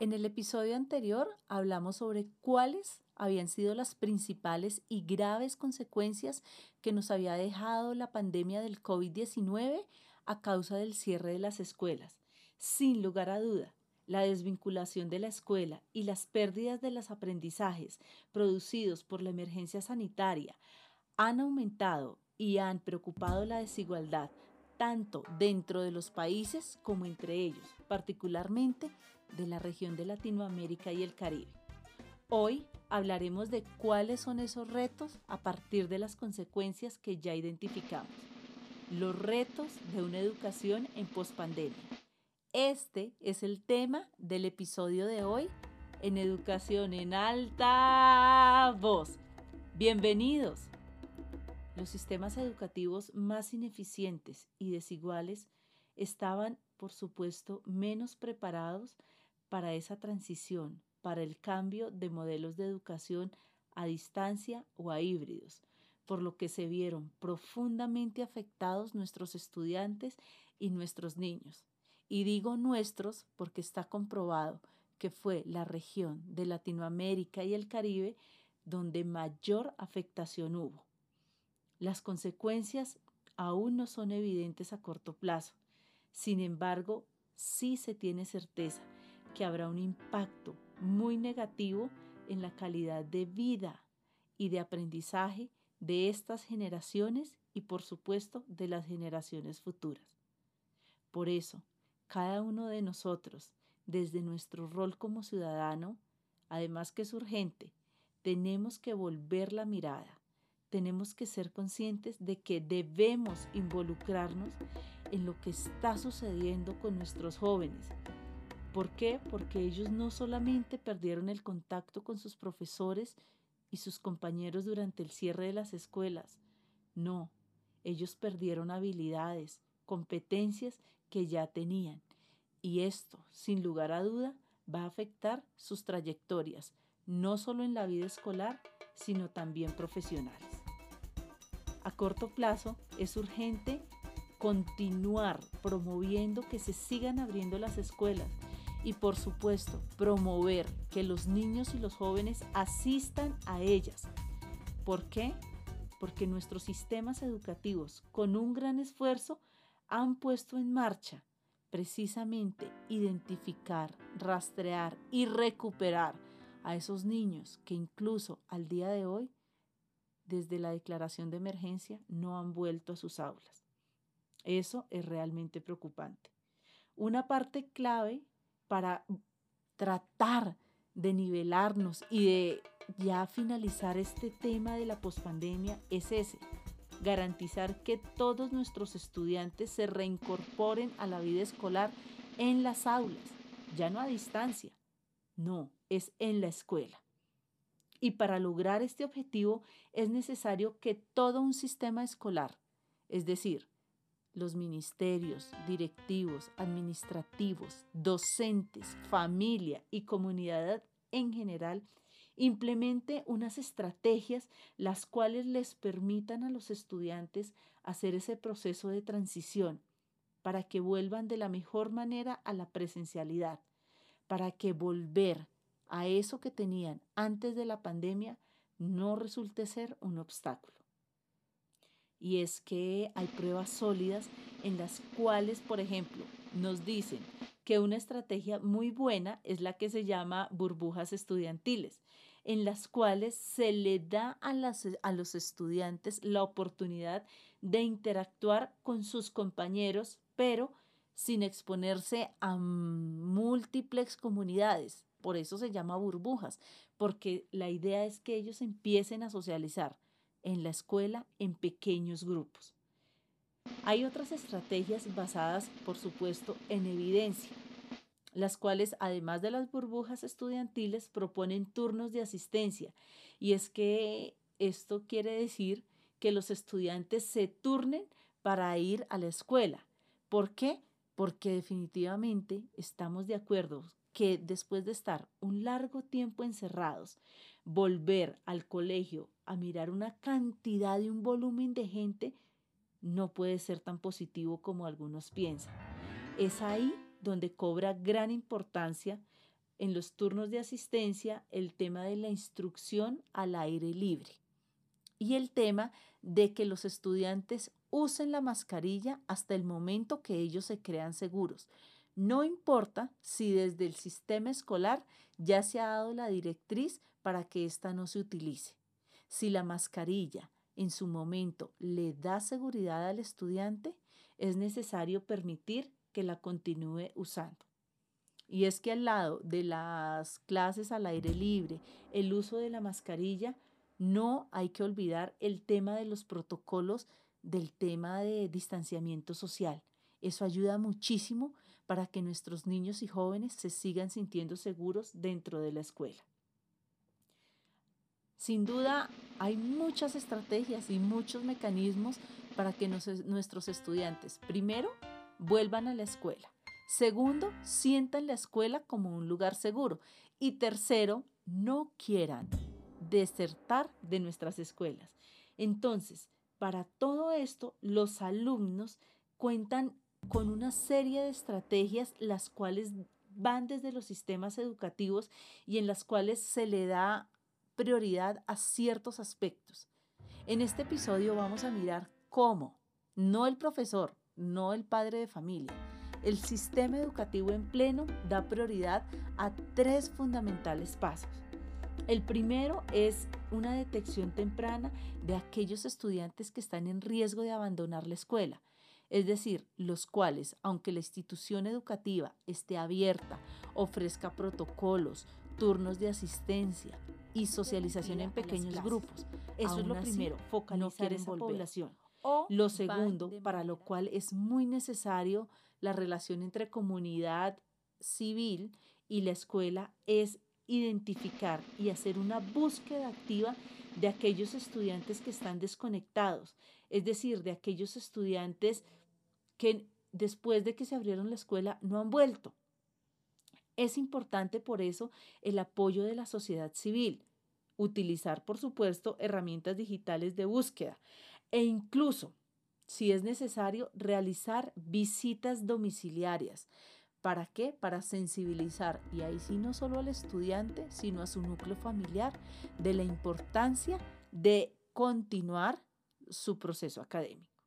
En el episodio anterior hablamos sobre cuáles habían sido las principales y graves consecuencias que nos había dejado la pandemia del COVID-19 a causa del cierre de las escuelas. Sin lugar a duda, la desvinculación de la escuela y las pérdidas de los aprendizajes producidos por la emergencia sanitaria han aumentado y han preocupado la desigualdad tanto dentro de los países como entre ellos, particularmente de la región de Latinoamérica y el Caribe. Hoy hablaremos de cuáles son esos retos a partir de las consecuencias que ya identificamos. Los retos de una educación en pospandemia. Este es el tema del episodio de hoy en Educación en Alta Voz. Bienvenidos. Los sistemas educativos más ineficientes y desiguales estaban, por supuesto, menos preparados para esa transición, para el cambio de modelos de educación a distancia o a híbridos, por lo que se vieron profundamente afectados nuestros estudiantes y nuestros niños. Y digo nuestros porque está comprobado que fue la región de Latinoamérica y el Caribe donde mayor afectación hubo. Las consecuencias aún no son evidentes a corto plazo. Sin embargo, sí se tiene certeza que habrá un impacto muy negativo en la calidad de vida y de aprendizaje de estas generaciones y por supuesto de las generaciones futuras. Por eso, cada uno de nosotros, desde nuestro rol como ciudadano, además que es urgente, tenemos que volver la mirada, tenemos que ser conscientes de que debemos involucrarnos en lo que está sucediendo con nuestros jóvenes ¿Por qué? Porque ellos no solamente perdieron el contacto con sus profesores y sus compañeros durante el cierre de las escuelas. No, ellos perdieron habilidades, competencias que ya tenían. Y esto, sin lugar a duda, va a afectar sus trayectorias, no solo en la vida escolar, sino también profesionales. A corto plazo es urgente continuar promoviendo que se sigan abriendo las escuelas, y por supuesto promover que los niños y los jóvenes asistan a ellas. ¿Por qué? Porque nuestros sistemas educativos con un gran esfuerzo han puesto en marcha precisamente identificar, rastrear y recuperar a esos niños que incluso al día de hoy, desde la declaración de emergencia, no han vuelto a sus aulas. Eso es realmente preocupante. Una parte clave para tratar de nivelarnos y de ya finalizar este tema de la pospandemia es ese, garantizar que todos nuestros estudiantes se reincorporen a la vida escolar en las aulas, ya no a distancia, no, es en la escuela. Y para lograr este objetivo es necesario que todo un sistema escolar, es decir, los ministerios, directivos, administrativos, docentes, familia y comunidad en general implemente unas estrategias las cuales les permitan a los estudiantes hacer ese proceso de transición para que vuelvan de la mejor manera a la presencialidad, para que volver a eso que tenían antes de la pandemia no resulte ser un obstáculo. Y es que hay pruebas sólidas en las cuales, por ejemplo, nos dicen que una estrategia muy buena es la que se llama burbujas estudiantiles, en las cuales se le da a, los estudiantes la oportunidad de interactuar con sus compañeros, pero sin exponerse a múltiples comunidades. Por eso se llama burbujas, porque la idea es que ellos empiecen a socializar en la escuela en pequeños grupos. Hay otras estrategias basadas, por supuesto, en evidencia, las cuales, además de las burbujas estudiantiles, proponen turnos de asistencia. Y es que esto quiere decir que los estudiantes se turnen para ir a la escuela. ¿Por qué? Porque definitivamente estamos de acuerdo que después de estar un largo tiempo encerrados, volver al colegio a mirar una cantidad y un volumen de gente no puede ser tan positivo como algunos piensan. Es ahí donde cobra gran importancia en los turnos de asistencia el tema de la instrucción al aire libre y el tema de que los estudiantes usen la mascarilla hasta el momento que ellos se crean seguros. No importa si desde el sistema escolar ya se ha dado la directriz para que ésta no se utilice. Si la mascarilla en su momento le da seguridad al estudiante, es necesario permitir que la continúe usando. Y es que al lado de las clases al aire libre, el uso de la mascarilla, no hay que olvidar el tema de los protocolos del tema de distanciamiento social. Eso ayuda muchísimo para que nuestros niños y jóvenes se sigan sintiendo seguros dentro de la escuela. Sin duda, hay muchas estrategias y muchos mecanismos para que nuestros estudiantes, primero, vuelvan a la escuela. Segundo, sientan la escuela como un lugar seguro. Y tercero, no quieran desertar de nuestras escuelas. Entonces, para todo esto, los alumnos cuentan con una serie de estrategias, las cuales van desde los sistemas educativos y en las cuales se le da prioridad a ciertos aspectos. En este episodio vamos a mirar cómo, no el profesor, no el padre de familia, el sistema educativo en pleno da prioridad a tres fundamentales pasos. El primero es una detección temprana de aquellos estudiantes que están en riesgo de abandonar la escuela, es decir, los cuales, aunque la institución educativa esté abierta, ofrezca protocolos, turnos de asistencia y socialización en pequeños grupos, eso es lo primero, focalizar en esa población. Lo segundo, para lo cual es muy necesario la relación entre comunidad civil y la escuela, es identificar y hacer una búsqueda activa de aquellos estudiantes que están desconectados, es decir, de aquellos estudiantes que después de que se abrieron la escuela no han vuelto. Es importante por eso el apoyo de la sociedad civil, utilizar, por supuesto, herramientas digitales de búsqueda e incluso, si es necesario, realizar visitas domiciliarias ¿Para qué? Para sensibilizar, y ahí sí no solo al estudiante, sino a su núcleo familiar, de la importancia de continuar su proceso académico.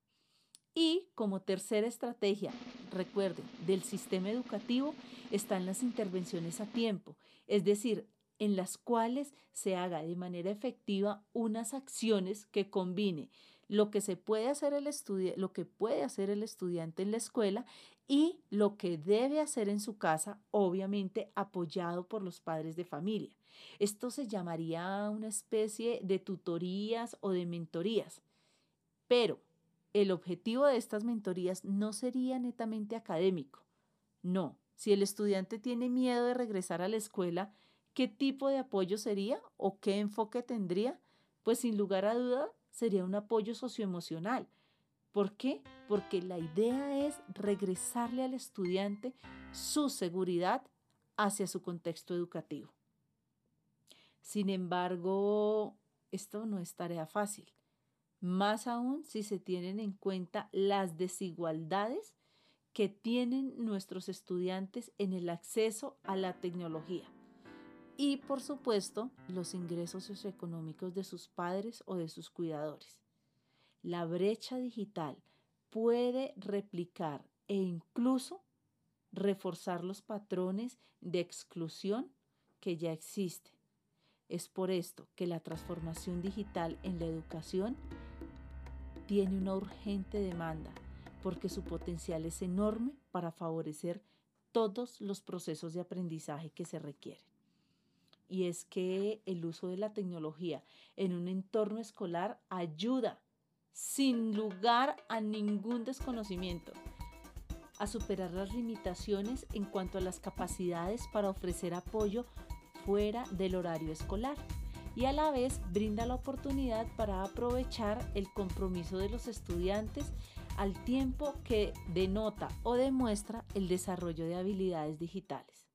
Y como tercera estrategia, recuerden, del sistema educativo están las intervenciones a tiempo, es decir, en las cuales se haga de manera efectiva unas acciones que combine lo que se puede hacer el lo que puede hacer el estudiante en la escuela y lo que debe hacer en su casa, obviamente apoyado por los padres de familia. Esto se llamaría una especie de tutorías o de mentorías. Pero el objetivo de estas mentorías no sería netamente académico. No, si el estudiante tiene miedo de regresar a la escuela, ¿qué tipo de apoyo sería o qué enfoque tendría? Pues sin lugar a duda sería un apoyo socioemocional. ¿Por qué? Porque la idea es regresarle al estudiante su seguridad hacia su contexto educativo. Sin embargo, esto no es tarea fácil, más aún si se tienen en cuenta las desigualdades que tienen nuestros estudiantes en el acceso a la tecnología y por supuesto los ingresos socioeconómicos de sus padres o de sus cuidadores. La brecha digital puede replicar e incluso reforzar los patrones de exclusión que ya existen. Es por esto que la transformación digital en la educación tiene una urgente demanda, porque su potencial es enorme para favorecer todos los procesos de aprendizaje que se requieren y es que el uso de la tecnología en un entorno escolar ayuda sin lugar a ningún desconocimiento a superar las limitaciones en cuanto a las capacidades para ofrecer apoyo fuera del horario escolar y a la vez brinda la oportunidad para aprovechar el compromiso de los estudiantes al tiempo que denota o demuestra el desarrollo de habilidades digitales.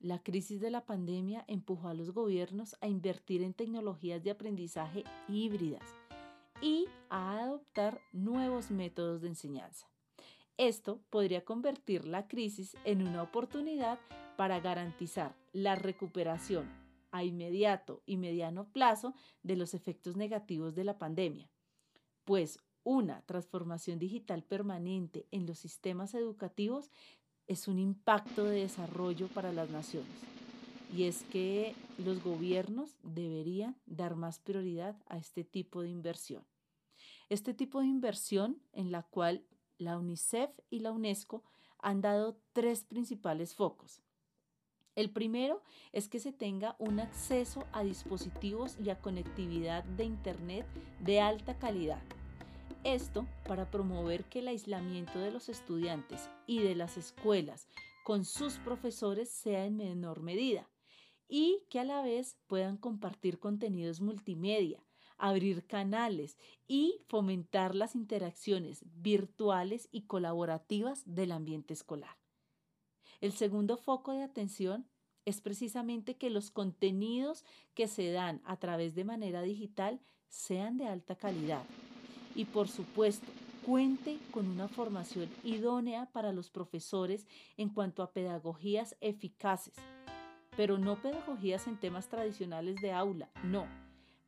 La crisis de la pandemia empujó a los gobiernos a invertir en tecnologías de aprendizaje híbridas y a adoptar nuevos métodos de enseñanza. Esto podría convertir la crisis en una oportunidad para garantizar la recuperación a inmediato y mediano plazo de los efectos negativos de la pandemia, pues una transformación digital permanente en los sistemas educativos es un impacto de desarrollo para las naciones. Y es que los gobiernos deberían dar más prioridad a este tipo de inversión. Este tipo de inversión en la cual la UNICEF y la UNESCO han dado tres principales focos. El primero es que se tenga un acceso a dispositivos y a conectividad de Internet de alta calidad esto para promover que el aislamiento de los estudiantes y de las escuelas con sus profesores sea en menor medida y que a la vez puedan compartir contenidos multimedia, abrir canales y fomentar las interacciones virtuales y colaborativas del ambiente escolar. El segundo foco de atención es precisamente que los contenidos que se dan a través de manera digital sean de alta calidad y por supuesto cuente con una formación idónea para los profesores en cuanto a pedagogías eficaces, pero no pedagogías en temas tradicionales de aula, no,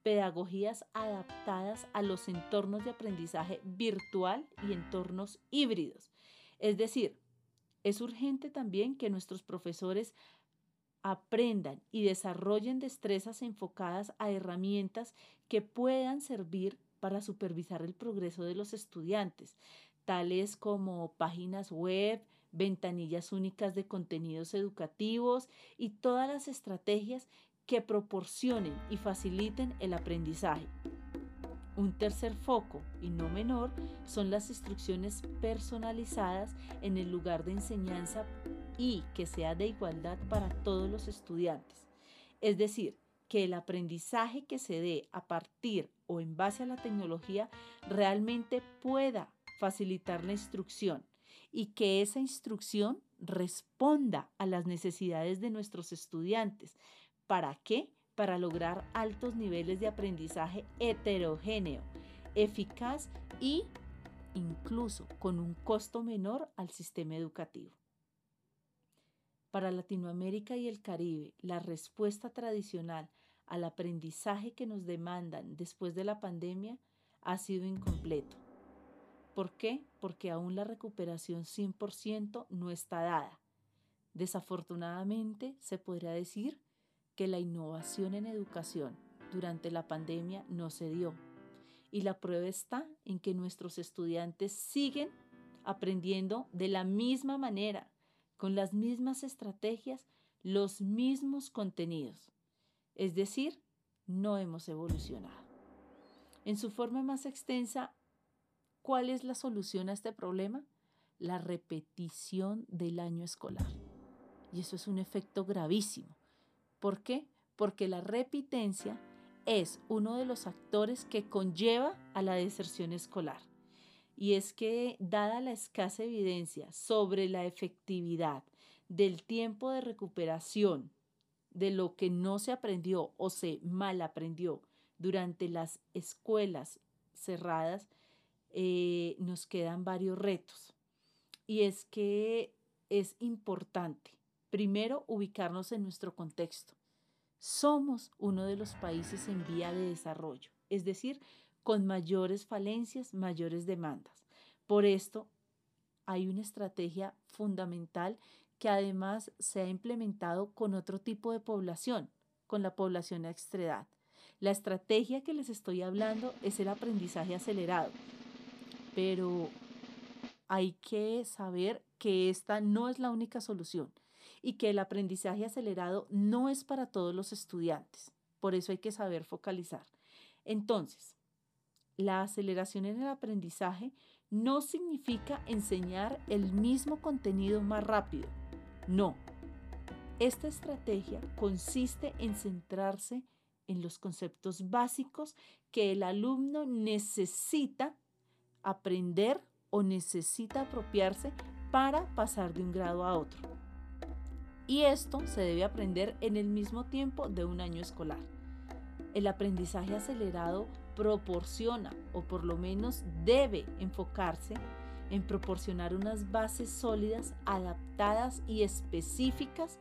pedagogías adaptadas a los entornos de aprendizaje virtual y entornos híbridos. Es decir, es urgente también que nuestros profesores aprendan y desarrollen destrezas enfocadas a herramientas que puedan servir para supervisar el progreso de los estudiantes, tales como páginas web, ventanillas únicas de contenidos educativos y todas las estrategias que proporcionen y faciliten el aprendizaje. Un tercer foco, y no menor, son las instrucciones personalizadas en el lugar de enseñanza y que sea de igualdad para todos los estudiantes. Es decir, que el aprendizaje que se dé a partir o en base a la tecnología realmente pueda facilitar la instrucción y que esa instrucción responda a las necesidades de nuestros estudiantes. ¿Para qué? Para lograr altos niveles de aprendizaje heterogéneo, eficaz y incluso con un costo menor al sistema educativo. Para Latinoamérica y el Caribe, la respuesta tradicional al aprendizaje que nos demandan después de la pandemia ha sido incompleto. ¿Por qué? Porque aún la recuperación 100% no está dada. Desafortunadamente, se podría decir que la innovación en educación durante la pandemia no se dio. Y la prueba está en que nuestros estudiantes siguen aprendiendo de la misma manera, con las mismas estrategias, los mismos contenidos. Es decir, no hemos evolucionado. En su forma más extensa, ¿cuál es la solución a este problema? La repetición del año escolar. Y eso es un efecto gravísimo. ¿Por qué? Porque la repitencia es uno de los actores que conlleva a la deserción escolar y es que dada la escasa evidencia sobre la efectividad del tiempo de recuperación de lo que no se aprendió o se mal aprendió durante las escuelas cerradas, eh, nos quedan varios retos. Y es que es importante, primero, ubicarnos en nuestro contexto. Somos uno de los países en vía de desarrollo, es decir, con mayores falencias, mayores demandas. Por esto, hay una estrategia fundamental que además se ha implementado con otro tipo de población, con la población a extra La estrategia que les estoy hablando es el aprendizaje acelerado, pero hay que saber que esta no es la única solución y que el aprendizaje acelerado no es para todos los estudiantes. Por eso hay que saber focalizar. Entonces, la aceleración en el aprendizaje no significa enseñar el mismo contenido más rápido. No. Esta estrategia consiste en centrarse en los conceptos básicos que el alumno necesita aprender o necesita apropiarse para pasar de un grado a otro. y esto se debe aprender en el mismo tiempo de un año escolar. El aprendizaje acelerado proporciona, o por lo menos debe enfocarse, en proporcionar unas bases sólidas, adaptadas y específicas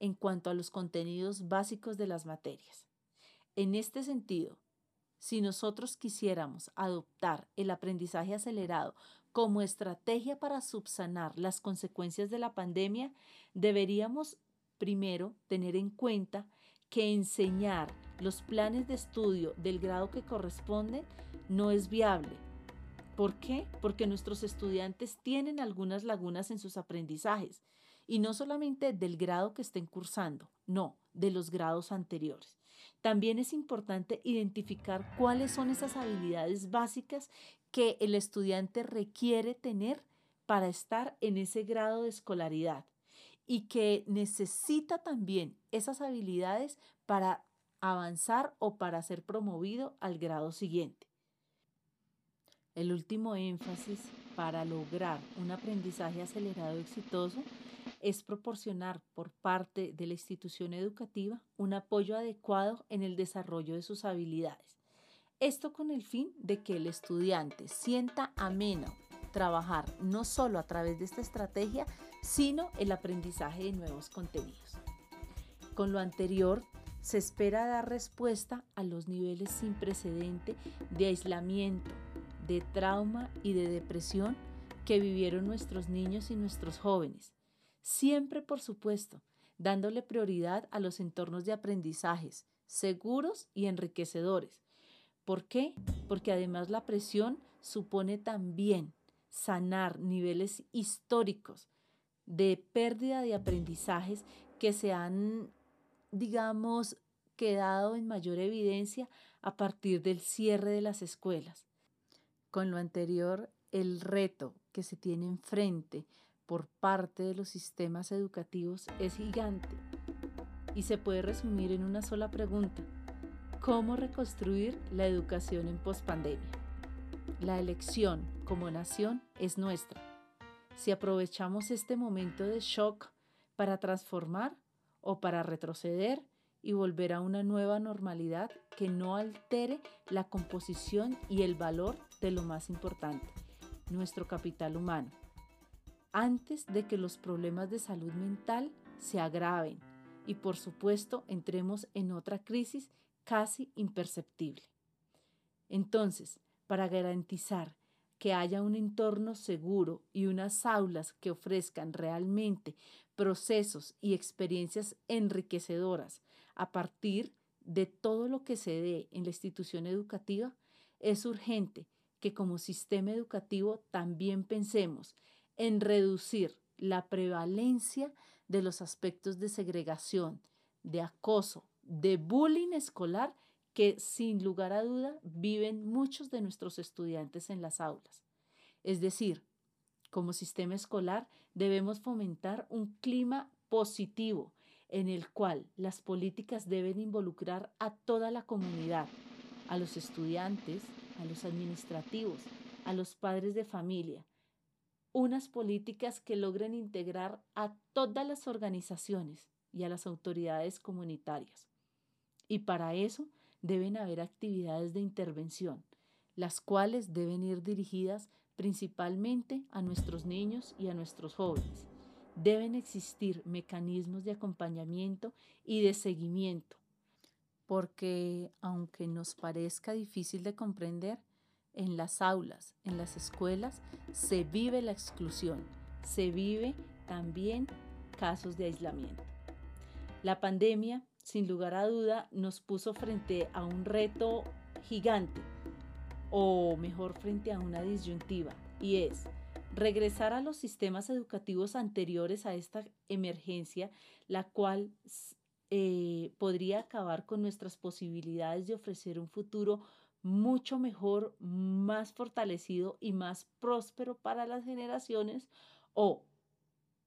en cuanto a los contenidos básicos de las materias. En este sentido, si nosotros quisiéramos adoptar el aprendizaje acelerado como estrategia para subsanar las consecuencias de la pandemia, deberíamos primero tener en cuenta que enseñar los planes de estudio del grado que corresponde no es viable. ¿Por qué? Porque nuestros estudiantes tienen algunas lagunas en sus aprendizajes y no solamente del grado que estén cursando, no, de los grados anteriores. También es importante identificar cuáles son esas habilidades básicas que el estudiante requiere tener para estar en ese grado de escolaridad y que necesita también esas habilidades para avanzar o para ser promovido al grado siguiente. El último énfasis para lograr un aprendizaje acelerado exitoso es proporcionar por parte de la institución educativa un apoyo adecuado en el desarrollo de sus habilidades. Esto con el fin de que el estudiante sienta ameno trabajar no solo a través de esta estrategia, sino el aprendizaje de nuevos contenidos. Con lo anterior, se espera dar respuesta a los niveles sin precedente de aislamiento, de trauma y de depresión que vivieron nuestros niños y nuestros jóvenes, Siempre, por supuesto, dándole prioridad a los entornos de aprendizajes seguros y enriquecedores. ¿Por qué? Porque además la presión supone también sanar niveles históricos de pérdida de aprendizajes que se han, digamos, quedado en mayor evidencia a partir del cierre de las escuelas. Con lo anterior, el reto que se tiene enfrente por parte de los sistemas educativos es gigante y se puede resumir en una sola pregunta. ¿Cómo reconstruir la educación en pospandemia? La elección como nación es nuestra. Si aprovechamos este momento de shock para transformar o para retroceder y volver a una nueva normalidad que no altere la composición y el valor de lo más importante, nuestro capital humano antes de que los problemas de salud mental se agraven y por supuesto entremos en otra crisis casi imperceptible. Entonces, para garantizar que haya un entorno seguro y unas aulas que ofrezcan realmente procesos y experiencias enriquecedoras a partir de todo lo que se dé en la institución educativa, es urgente que como sistema educativo también pensemos en reducir la prevalencia de los aspectos de segregación, de acoso, de bullying escolar que sin lugar a duda viven muchos de nuestros estudiantes en las aulas. Es decir, como sistema escolar debemos fomentar un clima positivo en el cual las políticas deben involucrar a toda la comunidad, a los estudiantes, a los administrativos, a los padres de familia, unas políticas que logren integrar a todas las organizaciones y a las autoridades comunitarias. Y para eso deben haber actividades de intervención, las cuales deben ir dirigidas principalmente a nuestros niños y a nuestros jóvenes. Deben existir mecanismos de acompañamiento y de seguimiento, porque aunque nos parezca difícil de comprender, en las aulas, en las escuelas, se vive la exclusión, se vive también casos de aislamiento. La pandemia, sin lugar a duda, nos puso frente a un reto gigante, o mejor frente a una disyuntiva, y es regresar a los sistemas educativos anteriores a esta emergencia, la cual eh, podría acabar con nuestras posibilidades de ofrecer un futuro mucho mejor, más fortalecido y más próspero para las generaciones o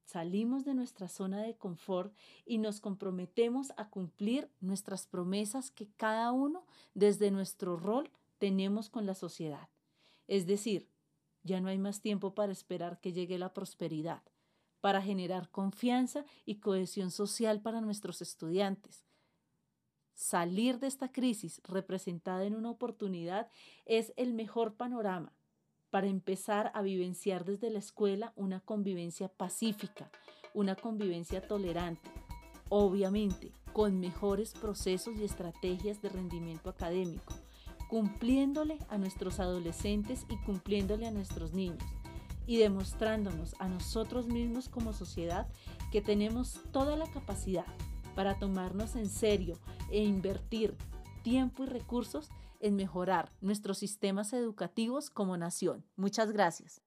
salimos de nuestra zona de confort y nos comprometemos a cumplir nuestras promesas que cada uno desde nuestro rol tenemos con la sociedad. Es decir, ya no hay más tiempo para esperar que llegue la prosperidad. para generar confianza y cohesión social para nuestros estudiantes. Salir de esta crisis representada en una oportunidad es el mejor panorama para empezar a vivenciar desde la escuela una convivencia pacífica, una convivencia tolerante, obviamente con mejores procesos y estrategias de rendimiento académico, cumpliéndole a nuestros adolescentes y cumpliéndole a nuestros niños y demostrándonos a nosotros mismos como sociedad que tenemos toda la capacidad para tomarnos en serio e invertir tiempo y recursos en mejorar nuestros sistemas educativos como nación. Muchas gracias.